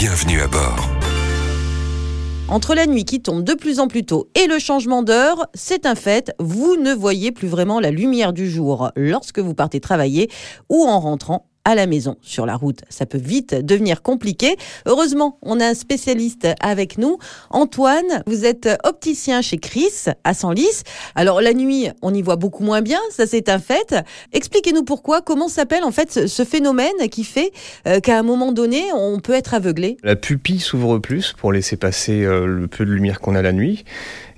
Bienvenue à bord. Entre la nuit qui tombe de plus en plus tôt et le changement d'heure, c'est un fait, vous ne voyez plus vraiment la lumière du jour lorsque vous partez travailler ou en rentrant à la maison. Sur la route, ça peut vite devenir compliqué. Heureusement, on a un spécialiste avec nous. Antoine, vous êtes opticien chez Chris à Senlis. Alors la nuit, on y voit beaucoup moins bien, ça c'est un fait. Expliquez-nous pourquoi, comment s'appelle en fait ce phénomène qui fait euh, qu'à un moment donné, on peut être aveuglé? La pupille s'ouvre plus pour laisser passer euh, le peu de lumière qu'on a la nuit.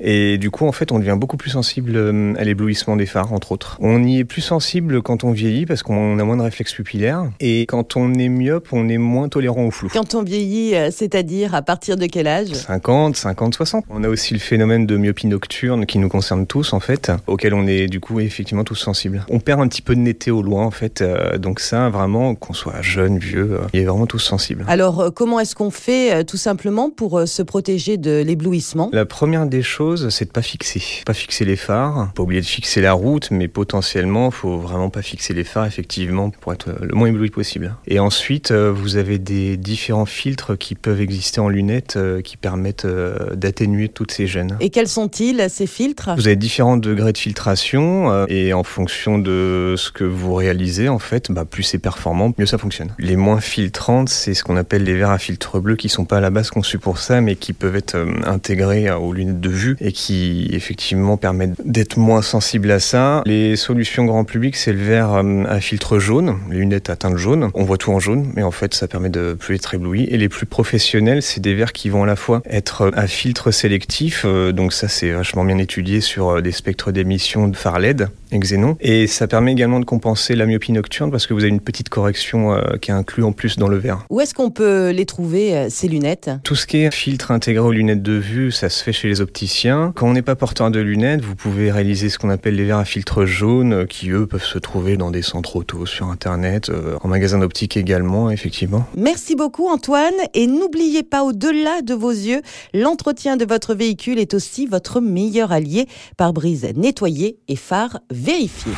Et du coup, en fait, on devient beaucoup plus sensible euh, à l'éblouissement des phares, entre autres. On y est plus sensible quand on vieillit parce qu'on a moins de réflexes pupillaires. Et quand on est myope, on est moins tolérant au flou. Quand on vieillit, euh, c'est-à-dire à partir de quel âge? 50, 50, 60. On a aussi le phénomène de myopie nocturne qui nous concerne tous, en fait, auquel on est du coup effectivement tous sensibles. On perd un petit peu de netteté au loin, en fait. Euh, donc ça, vraiment, qu'on soit jeune, vieux, il est vraiment tous sensibles. Alors, comment est-ce qu'on fait tout simplement pour se protéger de l'éblouissement? La première des choses, c'est de pas fixer. Pas fixer les phares. Pas oublier de fixer la route, mais potentiellement, faut vraiment pas fixer les phares, effectivement, pour être le moins ébloui possible. Et ensuite, euh, vous avez des différents filtres qui peuvent exister en lunettes euh, qui permettent euh, d'atténuer toutes ces gênes. Et quels sont-ils, ces filtres? Vous avez différents degrés de filtration et en fonction de ce que vous réalisez, en fait, bah, plus c'est performant, mieux ça fonctionne. Les moins filtrantes, c'est ce qu'on appelle les verres à filtre bleu qui sont pas à la base conçus pour ça, mais qui peuvent être intégrés aux lunettes de vue et qui effectivement permettent d'être moins sensibles à ça. Les solutions grand public, c'est le verre à filtre jaune, les lunettes jaune. On voit tout en jaune, mais en fait, ça permet de plus être ébloui. Et les plus professionnels, c'est des verres qui vont à la fois être à filtre sélectif, euh, donc ça c'est vachement bien étudié sur euh, des spectres d'émission de phare LED Xénon. Et ça permet également de compenser la myopie nocturne parce que vous avez une petite correction euh, qui est inclue en plus dans le verre. Où est-ce qu'on peut les trouver, euh, ces lunettes? Tout ce qui est filtre intégré aux lunettes de vue, ça se fait chez les opticiens. Quand on n'est pas porteur de lunettes, vous pouvez réaliser ce qu'on appelle les verres à filtre jaune euh, qui, eux, peuvent se trouver dans des centres auto, sur Internet, en magasin d'optique également, effectivement. Merci beaucoup, Antoine. Et n'oubliez pas, au-delà de vos yeux, l'entretien de votre véhicule est aussi votre meilleur allié. Pare-brise nettoyé et phare vérifié.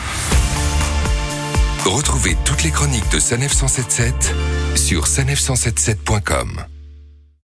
Retrouvez toutes les chroniques de Sanef 177 sur sanef177.com.